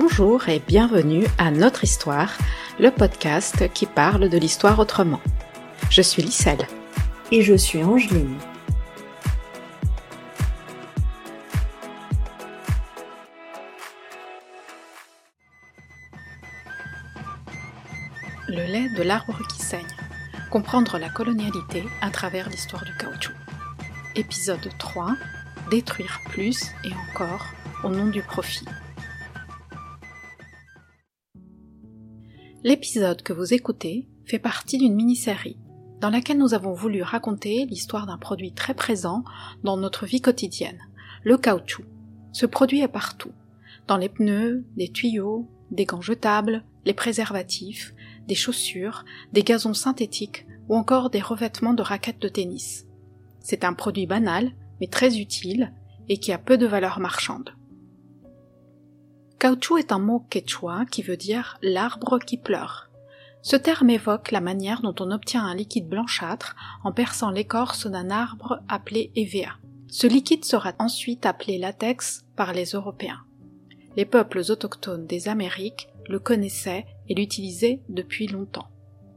Bonjour et bienvenue à Notre Histoire, le podcast qui parle de l'histoire autrement. Je suis Lisselle. Et je suis Angeline. Le lait de l'arbre qui saigne. Comprendre la colonialité à travers l'histoire du caoutchouc. Épisode 3. Détruire plus et encore au nom du profit. L'épisode que vous écoutez fait partie d'une mini-série dans laquelle nous avons voulu raconter l'histoire d'un produit très présent dans notre vie quotidienne, le caoutchouc. Ce produit est partout, dans les pneus, les tuyaux, des gants jetables, les préservatifs, des chaussures, des gazons synthétiques ou encore des revêtements de raquettes de tennis. C'est un produit banal, mais très utile, et qui a peu de valeur marchande. Caoutchouc est un mot quechua qui veut dire l'arbre qui pleure. Ce terme évoque la manière dont on obtient un liquide blanchâtre en perçant l'écorce d'un arbre appelé EVA. Ce liquide sera ensuite appelé latex par les Européens. Les peuples autochtones des Amériques le connaissaient et l'utilisaient depuis longtemps.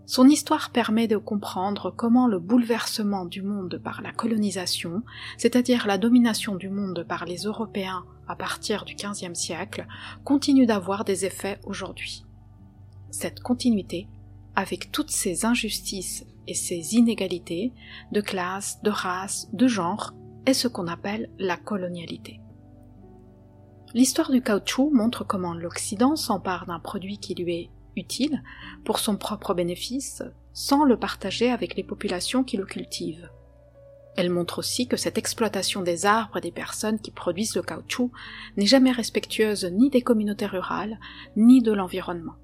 Son histoire permet de comprendre comment le bouleversement du monde par la colonisation, c'est-à-dire la domination du monde par les Européens à partir du XVe siècle, continue d'avoir des effets aujourd'hui. Cette continuité, avec toutes ces injustices et ces inégalités de classe, de race, de genre, est ce qu'on appelle la colonialité. L'histoire du caoutchouc montre comment l'Occident s'empare d'un produit qui lui est utile pour son propre bénéfice sans le partager avec les populations qui le cultivent. Elle montre aussi que cette exploitation des arbres et des personnes qui produisent le caoutchouc n'est jamais respectueuse ni des communautés rurales, ni de l'environnement.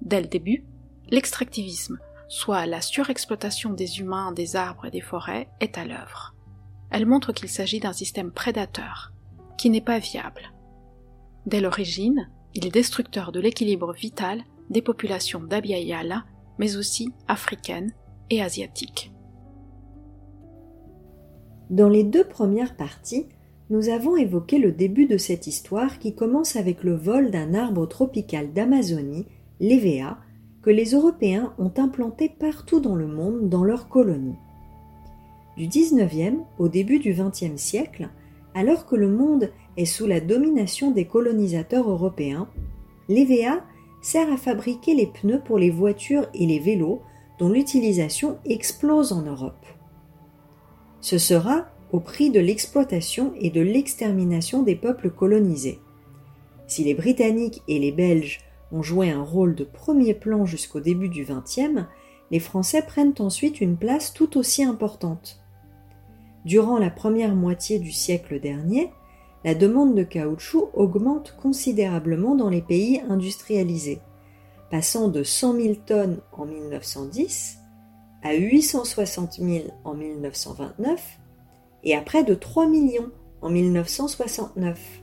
Dès le début, l'extractivisme, soit la surexploitation des humains, des arbres et des forêts, est à l'œuvre. Elle montre qu'il s'agit d'un système prédateur, qui n'est pas viable. Dès l'origine, il est destructeur de l'équilibre vital des populations d'Abiyala, mais aussi africaines et asiatiques. Dans les deux premières parties, nous avons évoqué le début de cette histoire qui commence avec le vol d'un arbre tropical d'Amazonie, l'EVA, que les Européens ont implanté partout dans le monde dans leurs colonies. Du 19e au début du 20e siècle, alors que le monde est sous la domination des colonisateurs européens, l'EVA sert à fabriquer les pneus pour les voitures et les vélos dont l'utilisation explose en Europe. Ce sera au prix de l'exploitation et de l'extermination des peuples colonisés. Si les Britanniques et les Belges ont joué un rôle de premier plan jusqu'au début du XXe, les Français prennent ensuite une place tout aussi importante. Durant la première moitié du siècle dernier, la demande de caoutchouc augmente considérablement dans les pays industrialisés, passant de 100 000 tonnes en 1910 à 860 000 en 1929 et à près de 3 millions en 1969.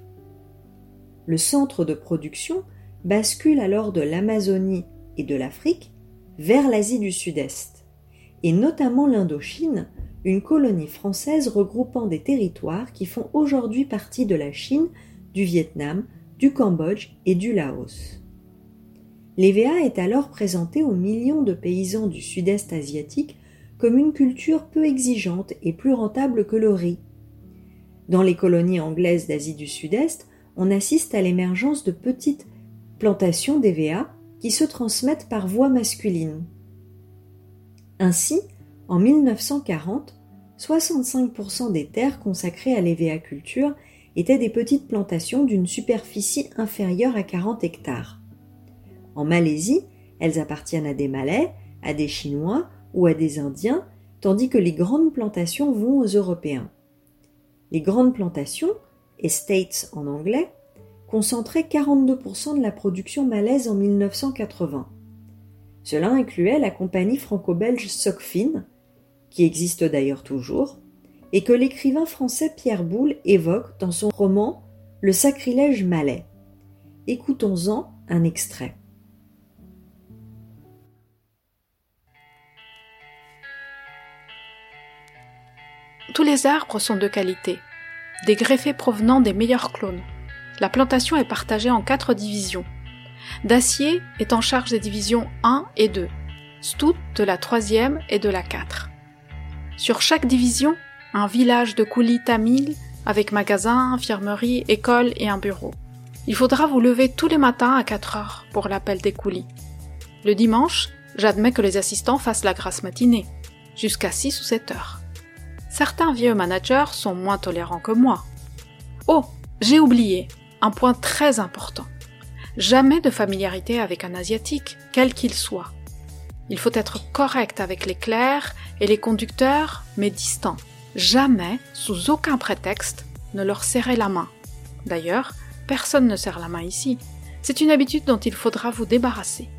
Le centre de production bascule alors de l'Amazonie et de l'Afrique vers l'Asie du Sud-Est, et notamment l'Indochine, une colonie française regroupant des territoires qui font aujourd'hui partie de la Chine, du Vietnam, du Cambodge et du Laos. L'EVA est alors présenté aux millions de paysans du sud-est asiatique comme une culture peu exigeante et plus rentable que le riz. Dans les colonies anglaises d'Asie du Sud-Est, on assiste à l'émergence de petites plantations d'EVA qui se transmettent par voie masculine. Ainsi, en 1940, 65% des terres consacrées à l'évéaculture étaient des petites plantations d'une superficie inférieure à 40 hectares. En Malaisie, elles appartiennent à des Malais, à des Chinois ou à des Indiens, tandis que les grandes plantations vont aux Européens. Les grandes plantations, estates en anglais, concentraient 42% de la production malaise en 1980. Cela incluait la compagnie franco-belge Socfin, qui existe d'ailleurs toujours, et que l'écrivain français Pierre Boulle évoque dans son roman Le sacrilège malais. Écoutons-en un extrait. Tous les arbres sont de qualité, des greffés provenant des meilleurs clones. La plantation est partagée en quatre divisions Dacier est en charge des divisions 1 et 2, Stout de la 3e et de la 4. Sur chaque division, un village de coulis tamil avec magasin, infirmerie, école et un bureau. Il faudra vous lever tous les matins à 4 heures pour l'appel des coulis. Le dimanche, j'admets que les assistants fassent la grasse matinée, jusqu'à 6 ou 7 heures. Certains vieux managers sont moins tolérants que moi. Oh, j'ai oublié un point très important. Jamais de familiarité avec un asiatique, quel qu'il soit. Il faut être correct avec les clercs et les conducteurs, mais distant. Jamais, sous aucun prétexte, ne leur serrer la main. D'ailleurs, personne ne serre la main ici. C'est une habitude dont il faudra vous débarrasser.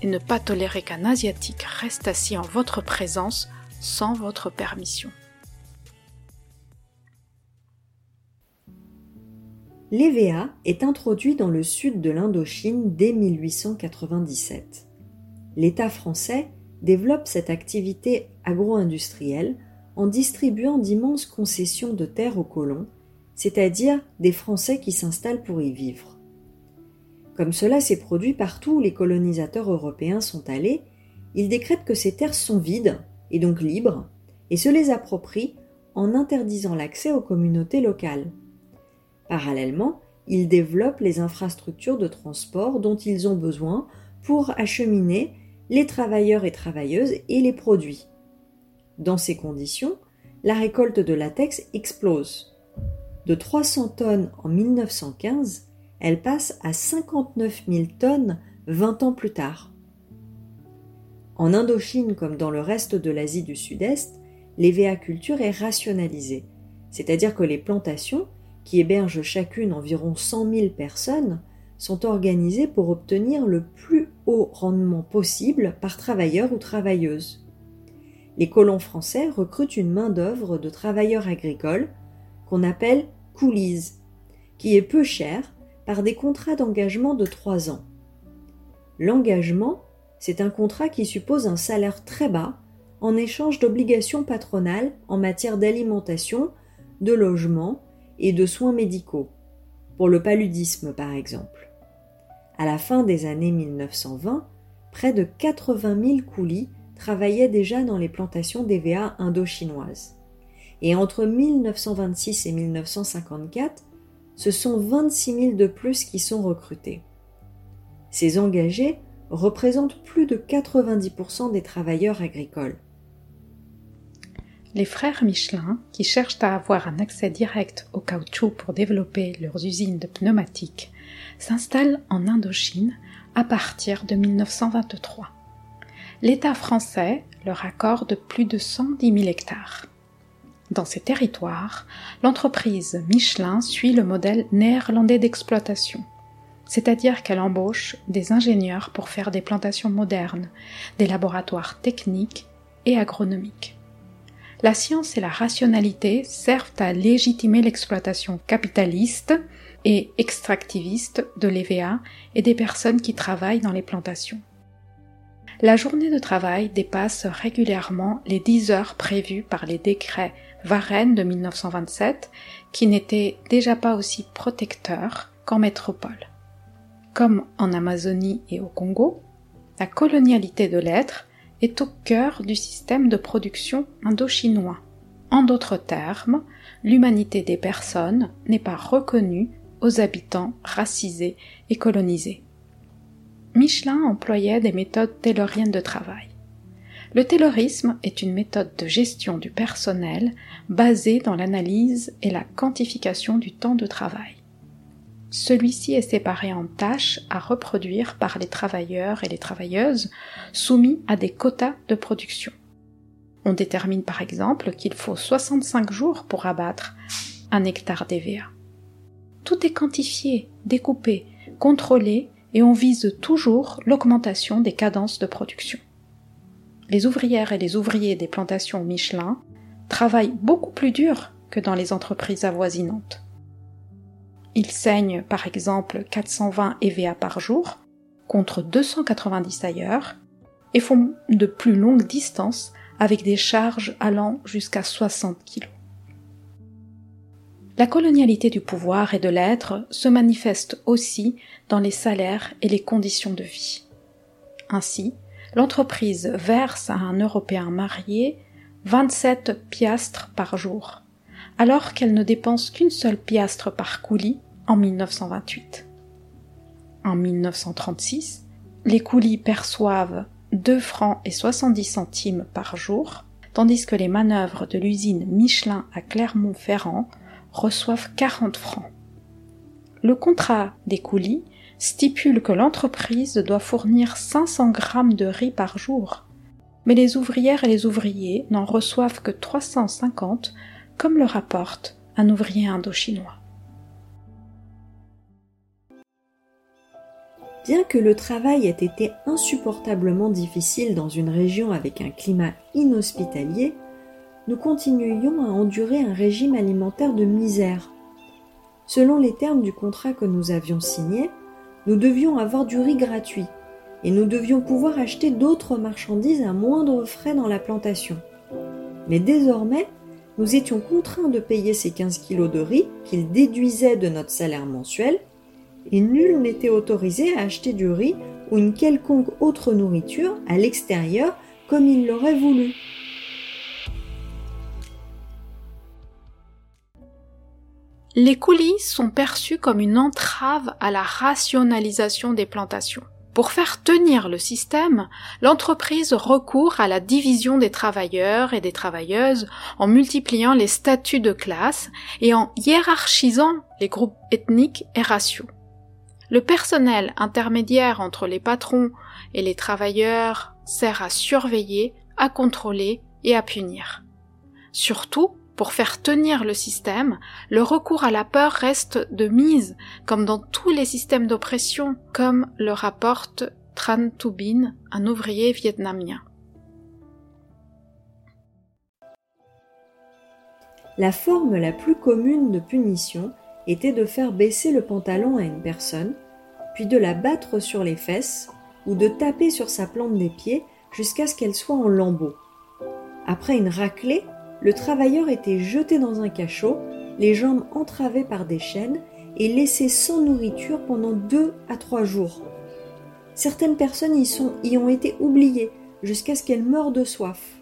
Et ne pas tolérer qu'un Asiatique reste assis en votre présence sans votre permission. L'EVA est introduit dans le sud de l'Indochine dès 1897. L'État français développe cette activité agro-industrielle en distribuant d'immenses concessions de terres aux colons, c'est-à-dire des Français qui s'installent pour y vivre. Comme cela s'est produit partout où les colonisateurs européens sont allés, ils décrètent que ces terres sont vides, et donc libres, et se les approprient en interdisant l'accès aux communautés locales. Parallèlement, ils développent les infrastructures de transport dont ils ont besoin pour acheminer les travailleurs et travailleuses et les produits. Dans ces conditions, la récolte de latex explose. De 300 tonnes en 1915, elle passe à 59 000 tonnes 20 ans plus tard. En Indochine comme dans le reste de l'Asie du Sud-Est, l'évéaculture est rationalisée, c'est-à-dire que les plantations, qui hébergent chacune environ 100 000 personnes, sont organisées pour obtenir le plus haut rendement possible par travailleur ou travailleuse les colons français recrutent une main-d'œuvre de travailleurs agricoles qu'on appelle coolies, qui est peu chère par des contrats d'engagement de trois ans. L'engagement, c'est un contrat qui suppose un salaire très bas en échange d'obligations patronales en matière d'alimentation, de logement et de soins médicaux, pour le paludisme par exemple. À la fin des années 1920, près de 80 000 coulis travaillait déjà dans les plantations d'EVA indo-chinoises. Et entre 1926 et 1954, ce sont 26 000 de plus qui sont recrutés. Ces engagés représentent plus de 90% des travailleurs agricoles. Les frères Michelin, qui cherchent à avoir un accès direct au caoutchouc pour développer leurs usines de pneumatiques, s'installent en Indochine à partir de 1923 l'État français leur accorde plus de 110 000 hectares. Dans ces territoires, l'entreprise Michelin suit le modèle néerlandais d'exploitation, c'est-à-dire qu'elle embauche des ingénieurs pour faire des plantations modernes, des laboratoires techniques et agronomiques. La science et la rationalité servent à légitimer l'exploitation capitaliste et extractiviste de l'EVA et des personnes qui travaillent dans les plantations la journée de travail dépasse régulièrement les 10 heures prévues par les décrets Varenne de 1927, qui n'étaient déjà pas aussi protecteurs qu'en métropole. Comme en Amazonie et au Congo, la colonialité de l'être est au cœur du système de production indo-chinois. En d'autres termes, l'humanité des personnes n'est pas reconnue aux habitants racisés et colonisés. Michelin employait des méthodes tayloriennes de travail. Le taylorisme est une méthode de gestion du personnel basée dans l'analyse et la quantification du temps de travail. Celui-ci est séparé en tâches à reproduire par les travailleurs et les travailleuses soumis à des quotas de production. On détermine par exemple qu'il faut 65 jours pour abattre un hectare d'EVA. Tout est quantifié, découpé, contrôlé et on vise toujours l'augmentation des cadences de production. Les ouvrières et les ouvriers des plantations Michelin travaillent beaucoup plus dur que dans les entreprises avoisinantes. Ils saignent par exemple 420 EVA par jour contre 290 ailleurs et font de plus longues distances avec des charges allant jusqu'à 60 kg. La colonialité du pouvoir et de l'être se manifeste aussi dans les salaires et les conditions de vie. Ainsi, l'entreprise verse à un Européen marié 27 piastres par jour, alors qu'elle ne dépense qu'une seule piastre par coulis en 1928. En 1936, les coulis perçoivent 2 francs et 70 centimes par jour, tandis que les manœuvres de l'usine Michelin à Clermont-Ferrand reçoivent 40 francs. Le contrat des coulis stipule que l'entreprise doit fournir 500 grammes de riz par jour, mais les ouvrières et les ouvriers n'en reçoivent que 350, comme le rapporte un ouvrier indochinois. Bien que le travail ait été insupportablement difficile dans une région avec un climat inhospitalier, nous continuions à endurer un régime alimentaire de misère. Selon les termes du contrat que nous avions signé, nous devions avoir du riz gratuit et nous devions pouvoir acheter d'autres marchandises à moindre frais dans la plantation. Mais désormais, nous étions contraints de payer ces 15 kilos de riz qu'ils déduisaient de notre salaire mensuel et nul n'était autorisé à acheter du riz ou une quelconque autre nourriture à l'extérieur comme il l'aurait voulu. Les coulis sont perçus comme une entrave à la rationalisation des plantations. Pour faire tenir le système, l'entreprise recourt à la division des travailleurs et des travailleuses en multipliant les statuts de classe et en hiérarchisant les groupes ethniques et raciaux. Le personnel intermédiaire entre les patrons et les travailleurs sert à surveiller, à contrôler et à punir. Surtout, pour faire tenir le système, le recours à la peur reste de mise, comme dans tous les systèmes d'oppression, comme le rapporte Tran Bin, un ouvrier vietnamien. La forme la plus commune de punition était de faire baisser le pantalon à une personne, puis de la battre sur les fesses ou de taper sur sa plante des pieds jusqu'à ce qu'elle soit en lambeaux. Après une raclée, le travailleur était jeté dans un cachot, les jambes entravées par des chaînes et laissé sans nourriture pendant deux à trois jours. Certaines personnes y, y ont été oubliées jusqu'à ce qu'elles meurent de soif.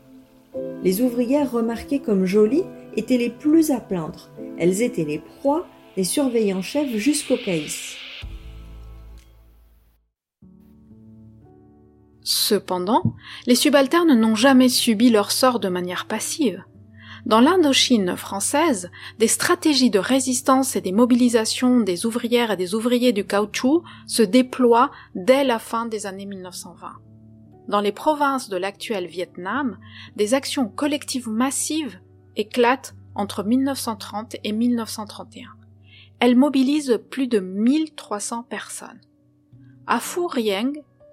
Les ouvrières remarquées comme jolies étaient les plus à plaindre. Elles étaient les proies des surveillants chefs jusqu'au caïs. Cependant, les subalternes n'ont jamais subi leur sort de manière passive. Dans l'Indochine française, des stratégies de résistance et des mobilisations des ouvrières et des ouvriers du caoutchouc se déploient dès la fin des années 1920. Dans les provinces de l'actuel Vietnam, des actions collectives massives éclatent entre 1930 et 1931. Elles mobilisent plus de 1300 personnes. À Phu Rieng,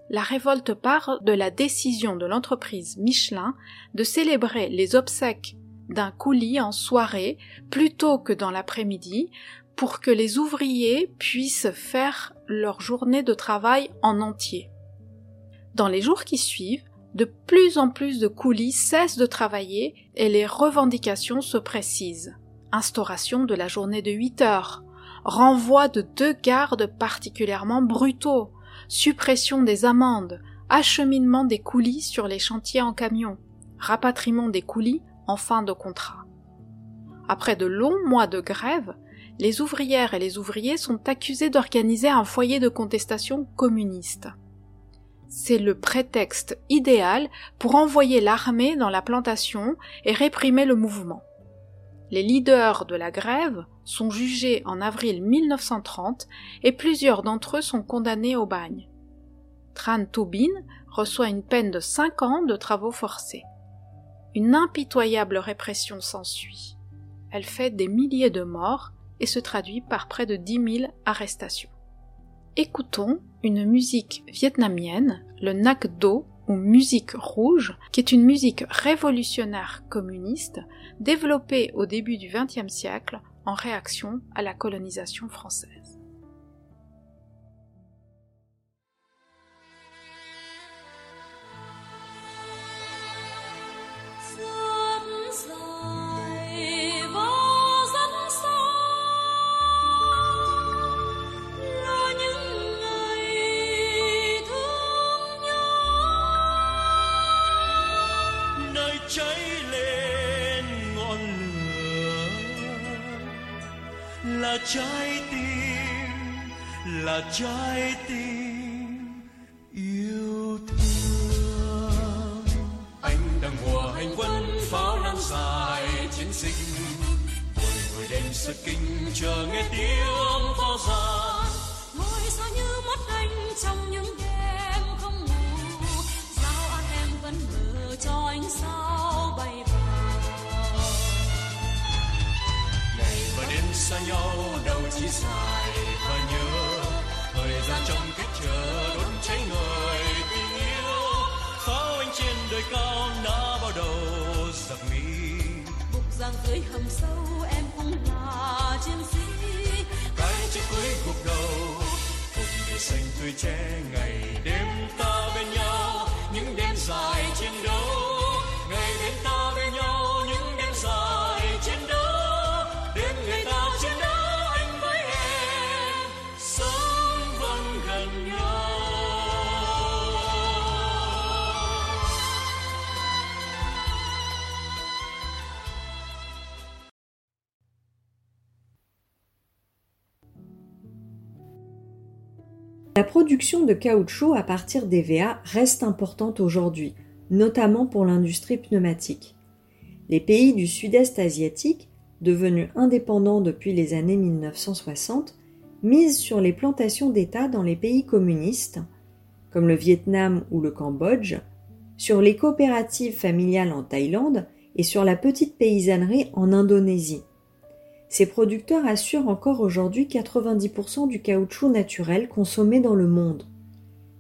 la révolte part de la décision de l'entreprise Michelin de célébrer les obsèques d'un coulis en soirée plutôt que dans l'après-midi pour que les ouvriers puissent faire leur journée de travail en entier. Dans les jours qui suivent, de plus en plus de coulis cessent de travailler et les revendications se précisent. Instauration de la journée de 8 heures, renvoi de deux gardes particulièrement brutaux, suppression des amendes, acheminement des coulis sur les chantiers en camion, rapatriement des coulis en fin de contrat. Après de longs mois de grève, les ouvrières et les ouvriers sont accusés d'organiser un foyer de contestation communiste. C'est le prétexte idéal pour envoyer l'armée dans la plantation et réprimer le mouvement. Les leaders de la grève sont jugés en avril 1930 et plusieurs d'entre eux sont condamnés au bagne. Tran Tobin reçoit une peine de cinq ans de travaux forcés. Une impitoyable répression s'ensuit. Elle fait des milliers de morts et se traduit par près de dix mille arrestations. Écoutons une musique vietnamienne, le Nak Do ou musique rouge, qui est une musique révolutionnaire communiste développée au début du XXe siècle en réaction à la colonisation française. Là trái tim là trái tim yêu thương. Anh đang hòa hành quân pháo lan dài chiến dịch. Ngồi ngồi đêm sắt kinh chờ nghe tiếng pháo giàn ngồi sao như mất anh trong những đêm không ngủ. Sao anh em vẫn mơ cho ánh sao xa nhau đâu chỉ dài và nhớ. Thời gian trong cách chờ đốt cháy người tình yêu pháo anh trên đời cao đã bao đầu giặc mỹ. Bục giang dưới hầm sâu em cũng là chiến sĩ. Cái chết cuối cuộc đầu cùng để xanh tươi che ngày đêm ta bên nhau. Những đêm dài chiến đấu La production de caoutchouc à partir d'EVA reste importante aujourd'hui, notamment pour l'industrie pneumatique. Les pays du sud-est asiatique, devenus indépendants depuis les années 1960, misent sur les plantations d'État dans les pays communistes, comme le Vietnam ou le Cambodge, sur les coopératives familiales en Thaïlande et sur la petite paysannerie en Indonésie. Ces producteurs assurent encore aujourd'hui 90% du caoutchouc naturel consommé dans le monde.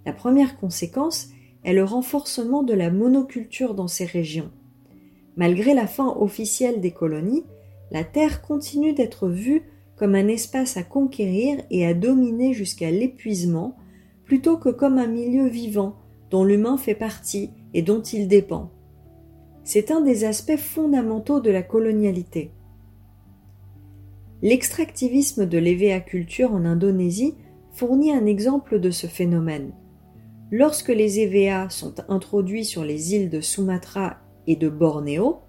La première conséquence est le renforcement de la monoculture dans ces régions. Malgré la fin officielle des colonies, la terre continue d'être vue comme un espace à conquérir et à dominer jusqu'à l'épuisement, plutôt que comme un milieu vivant dont l'humain fait partie et dont il dépend. C'est un des aspects fondamentaux de la colonialité. L'extractivisme de l'EVA-culture en Indonésie fournit un exemple de ce phénomène. Lorsque les EVA sont introduits sur les îles de Sumatra et de Bornéo,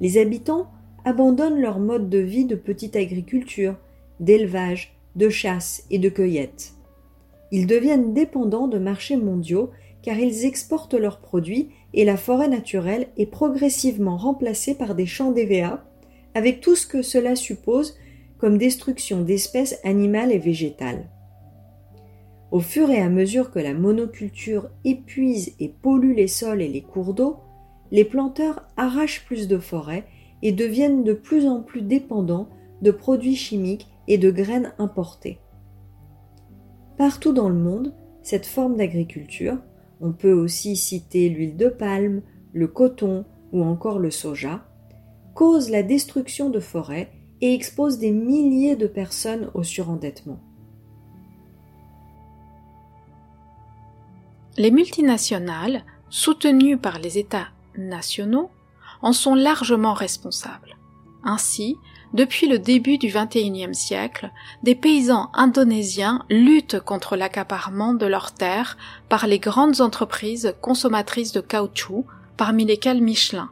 les habitants abandonnent leur mode de vie de petite agriculture, d'élevage, de chasse et de cueillette. Ils deviennent dépendants de marchés mondiaux car ils exportent leurs produits et la forêt naturelle est progressivement remplacée par des champs d'EVA avec tout ce que cela suppose comme destruction d'espèces animales et végétales. Au fur et à mesure que la monoculture épuise et pollue les sols et les cours d'eau, les planteurs arrachent plus de forêts et deviennent de plus en plus dépendants de produits chimiques et de graines importées. Partout dans le monde, cette forme d'agriculture, on peut aussi citer l'huile de palme, le coton ou encore le soja, cause la destruction de forêts et expose des milliers de personnes au surendettement. Les multinationales, soutenues par les États nationaux, en sont largement responsables. Ainsi, depuis le début du XXIe siècle, des paysans indonésiens luttent contre l'accaparement de leurs terres par les grandes entreprises consommatrices de caoutchouc, parmi lesquelles Michelin.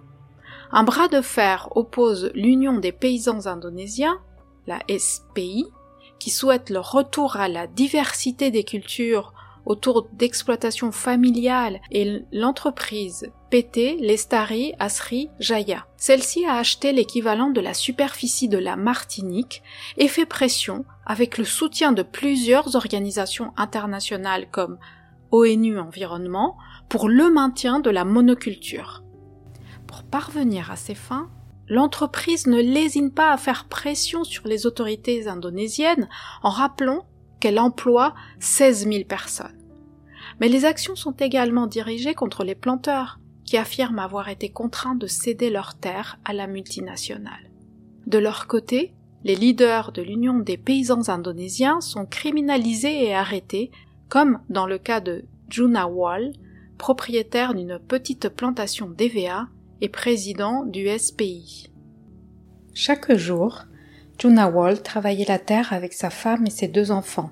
Un bras de fer oppose l'Union des paysans indonésiens, la SPI, qui souhaite le retour à la diversité des cultures autour d'exploitation familiale et l'entreprise PT Lestari Asri Jaya. Celle-ci a acheté l'équivalent de la superficie de la Martinique et fait pression avec le soutien de plusieurs organisations internationales comme ONU Environnement pour le maintien de la monoculture. Pour parvenir à ces fins, l'entreprise ne lésine pas à faire pression sur les autorités indonésiennes en rappelant qu'elle emploie 16 000 personnes. Mais les actions sont également dirigées contre les planteurs, qui affirment avoir été contraints de céder leurs terres à la multinationale. De leur côté, les leaders de l'Union des paysans indonésiens sont criminalisés et arrêtés, comme dans le cas de Junawal, propriétaire d'une petite plantation d'EVA et président du SPI. Chaque jour, Junawal travaillait la terre avec sa femme et ses deux enfants,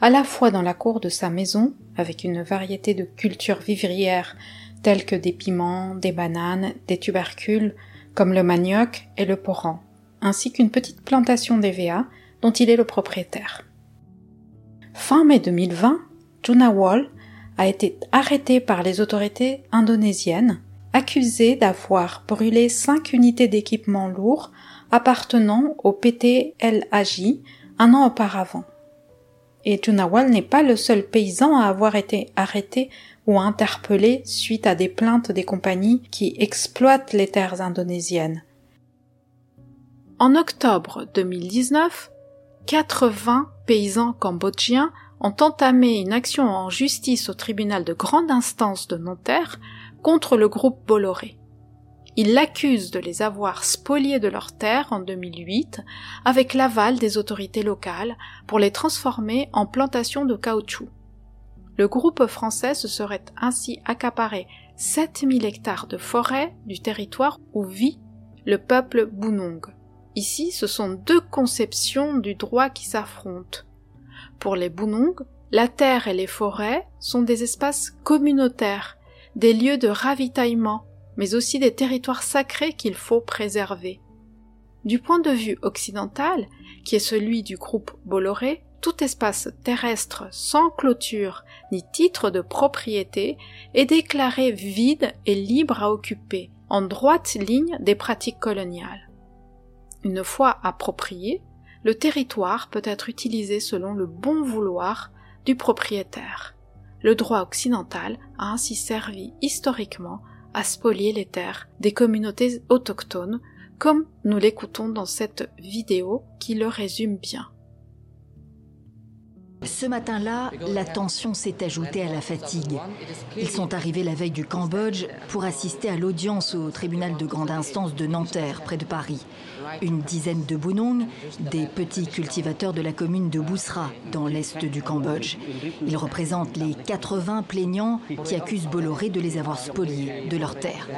à la fois dans la cour de sa maison, avec une variété de cultures vivrières telles que des piments, des bananes, des tubercules, comme le manioc et le poran, ainsi qu'une petite plantation d'EVA dont il est le propriétaire. Fin mai 2020, Junawal a été arrêté par les autorités indonésiennes, accusé d'avoir brûlé cinq unités d'équipement lourd appartenant au PTLAJ un an auparavant. Et Junawal n'est pas le seul paysan à avoir été arrêté ou interpellé suite à des plaintes des compagnies qui exploitent les terres indonésiennes. En octobre 2019, 80 paysans cambodgiens ont entamé une action en justice au tribunal de grande instance de Nanterre contre le groupe Bolloré. Ils l'accusent de les avoir spoliés de leurs terres en 2008 avec l'aval des autorités locales pour les transformer en plantations de caoutchouc. Le groupe français se serait ainsi accaparé 7000 hectares de forêt du territoire où vit le peuple Bunong. Ici, ce sont deux conceptions du droit qui s'affrontent. Pour les Bunong, la terre et les forêts sont des espaces communautaires, des lieux de ravitaillement, mais aussi des territoires sacrés qu'il faut préserver. Du point de vue occidental, qui est celui du groupe Bolloré, tout espace terrestre sans clôture ni titre de propriété est déclaré vide et libre à occuper, en droite ligne des pratiques coloniales. Une fois approprié, le territoire peut être utilisé selon le bon vouloir du propriétaire. Le droit occidental a ainsi servi historiquement à spolier les terres des communautés autochtones, comme nous l'écoutons dans cette vidéo qui le résume bien. Ce matin-là, la tension s'est ajoutée à la fatigue. Ils sont arrivés la veille du Cambodge pour assister à l'audience au tribunal de grande instance de Nanterre, près de Paris. Une dizaine de Bunong, des petits cultivateurs de la commune de Bousra, dans l'est du Cambodge. Ils représentent les 80 plaignants qui accusent Bolloré de les avoir spoliés de leurs terres.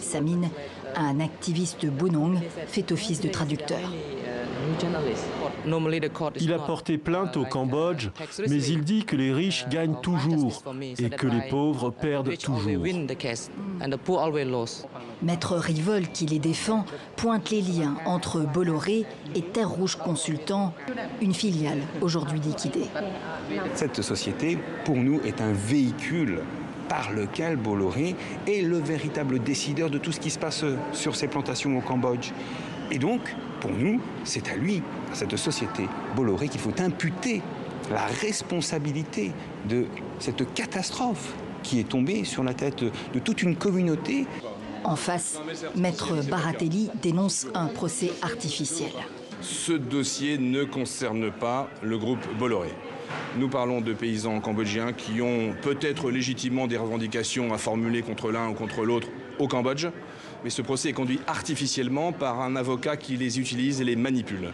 Samine, un activiste Bunong, fait office de traducteur. Il a porté plainte au Cambodge, mais il dit que les riches gagnent toujours et que les pauvres perdent toujours. Maître Rivol, qui les défend, pointe les liens entre Bolloré et Terre Rouge Consultant, une filiale aujourd'hui liquidée. Cette société, pour nous, est un véhicule par lequel Bolloré est le véritable décideur de tout ce qui se passe sur ces plantations au Cambodge. Et donc, pour nous, c'est à lui, à cette société Bolloré, qu'il faut imputer la responsabilité de cette catastrophe qui est tombée sur la tête de toute une communauté. En face, Maître Baratelli dénonce un procès artificiel. Ce dossier ne concerne pas le groupe Bolloré. Nous parlons de paysans cambodgiens qui ont peut-être légitimement des revendications à formuler contre l'un ou contre l'autre au Cambodge, mais ce procès est conduit artificiellement par un avocat qui les utilise et les manipule.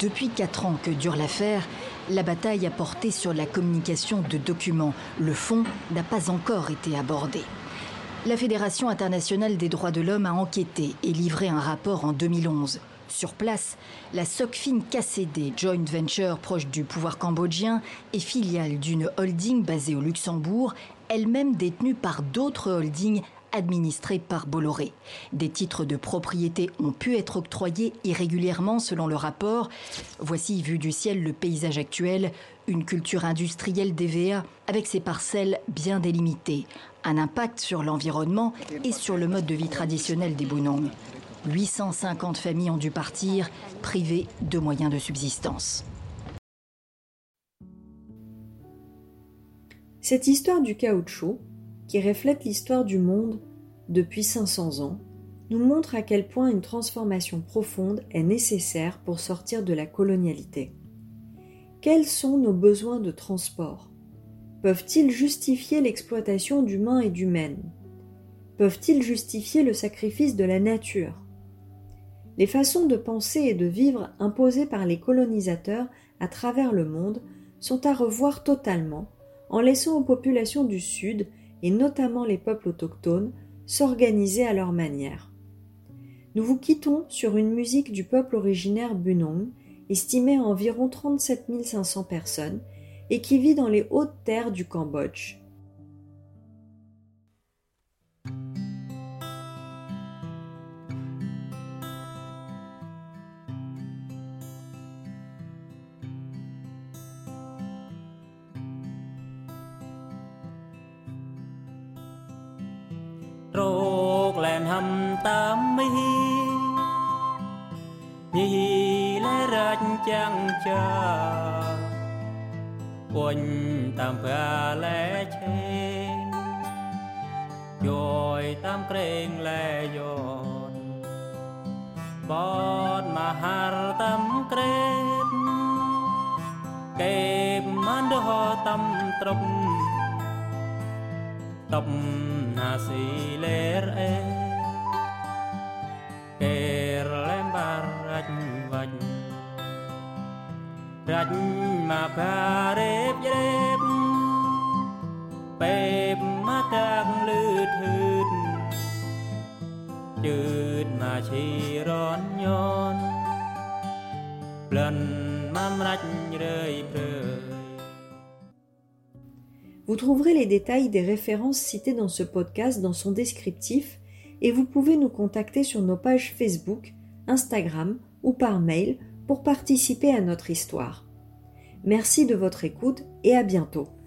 Depuis quatre ans que dure l'affaire, la bataille a porté sur la communication de documents. Le fond n'a pas encore été abordé. La Fédération internationale des droits de l'homme a enquêté et livré un rapport en 2011. Sur place, la SOCFIN KCD, joint venture proche du pouvoir cambodgien, est filiale d'une holding basée au Luxembourg, elle-même détenue par d'autres holdings administrés par Bolloré. Des titres de propriété ont pu être octroyés irrégulièrement selon le rapport. Voici, vu du ciel, le paysage actuel, une culture industrielle d'EVA avec ses parcelles bien délimitées, un impact sur l'environnement et sur le mode de vie traditionnel des Bunong. 850 familles ont dû partir, privées de moyens de subsistance. Cette histoire du caoutchouc, qui reflète l'histoire du monde depuis 500 ans, nous montre à quel point une transformation profonde est nécessaire pour sortir de la colonialité. Quels sont nos besoins de transport? Peuvent-ils justifier l'exploitation d'humains et d'humaines? Peuvent-ils justifier le sacrifice de la nature? Les façons de penser et de vivre imposées par les colonisateurs à travers le monde sont à revoir totalement en laissant aux populations du Sud, et notamment les peuples autochtones, s'organiser à leur manière. Nous vous quittons sur une musique du peuple originaire Bunong, estimée à environ 37 500 personnes, et qui vit dans les hautes terres du Cambodge. ញតាមផ្កាលែឆេងយយតាមក្រែងលែយនបតមហារតាមក្រែងកេបមិនដោះតាមត្រប់តបណាស៊ីលេរអេ Vous trouverez les détails des références citées dans ce podcast dans son descriptif et vous pouvez nous contacter sur nos pages Facebook, Instagram ou par mail pour participer à notre histoire. Merci de votre écoute et à bientôt.